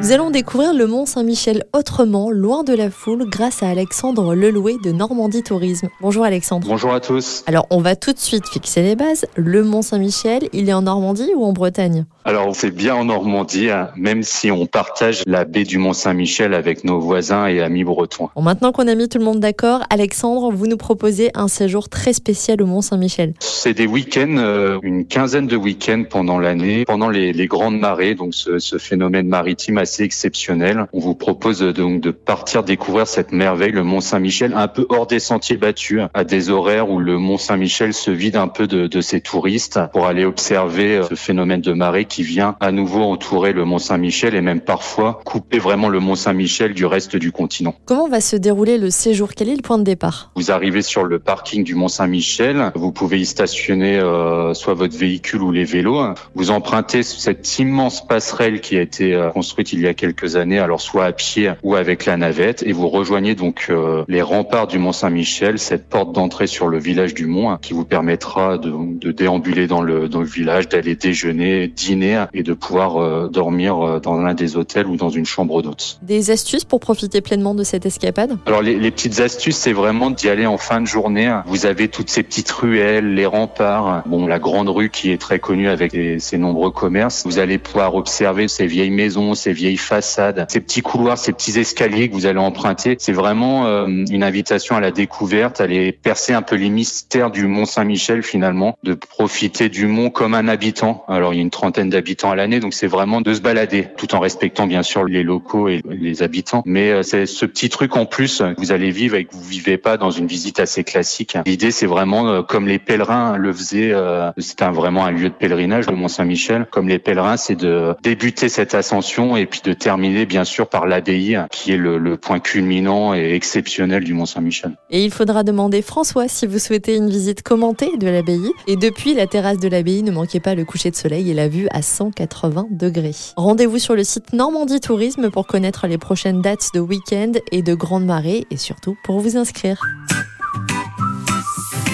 Nous allons découvrir le Mont Saint-Michel autrement, loin de la foule, grâce à Alexandre Lelouet de Normandie Tourisme. Bonjour Alexandre. Bonjour à tous. Alors on va tout de suite fixer les bases. Le Mont Saint-Michel, il est en Normandie ou en Bretagne? Alors c'est bien en Normandie, hein, même si on partage la baie du Mont Saint-Michel avec nos voisins et amis bretons. Bon, maintenant qu'on a mis tout le monde d'accord, Alexandre, vous nous proposez un séjour très spécial au Mont Saint-Michel. C'est des week-ends, euh, une quinzaine de week-ends pendant l'année, pendant les, les grandes marées, donc ce, ce phénomène maritime assez exceptionnel. On vous propose donc de partir découvrir cette merveille, le Mont Saint-Michel, un peu hors des sentiers battus, à des horaires où le Mont Saint-Michel se vide un peu de, de ses touristes pour aller observer euh, ce phénomène de marée qui vient à nouveau entourer le Mont Saint-Michel et même parfois couper vraiment le Mont Saint-Michel du reste du continent. Comment va se dérouler le séjour? Quel est le point de départ? Vous arrivez sur le parking du Mont Saint-Michel, vous pouvez y stationner euh, soit votre véhicule ou les vélos. Vous empruntez cette immense passerelle qui a été euh, construite il y a quelques années, alors soit à pied ou avec la navette, et vous rejoignez donc euh, les remparts du Mont Saint-Michel, cette porte d'entrée sur le village du Mont, hein, qui vous permettra de, de déambuler dans le, dans le village, d'aller déjeuner, dîner et de pouvoir euh, dormir euh, dans l'un des hôtels ou dans une chambre d'hôte. Des astuces pour profiter pleinement de cette escapade? Alors les, les petites astuces, c'est vraiment d'y aller en fin de journée. Vous avez toutes ces petites ruelles, les remparts, bon la grande rue qui est très connue avec ses nombreux commerces. Vous allez pouvoir observer ces vieilles maisons, ces vieilles façades, ces petits couloirs, ces petits escaliers que vous allez emprunter. C'est vraiment euh, une invitation à la découverte, à aller percer un peu les mystères du Mont Saint-Michel finalement, de profiter du mont comme un habitant. Alors il y a une trentaine d'habitants à l'année, donc c'est vraiment de se balader, tout en respectant bien sûr les locaux et les habitants. Mais euh, c'est ce petit truc en plus que vous allez vivre et que vous vivez pas dans une visite assez classique. L'idée c'est vraiment euh, comme les pèlerins le faisaient, euh, c'est un, vraiment un lieu de pèlerinage, le Mont Saint-Michel. Comme les pèlerins, c'est de débuter cette ascension et puis de terminer bien sûr par l'abbaye, qui est le, le point culminant et exceptionnel du Mont Saint-Michel. Et il faudra demander François si vous souhaitez une visite commentée de l'abbaye. Et depuis la terrasse de l'abbaye, ne manquez pas le coucher de soleil et la vue à 180 degrés. Rendez-vous sur le site Normandie Tourisme pour connaître les prochaines dates de week-end et de grande marée et surtout pour vous inscrire.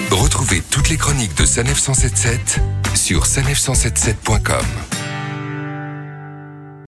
Retrouvez toutes les chroniques de Sanef 177 sur sanef177.com.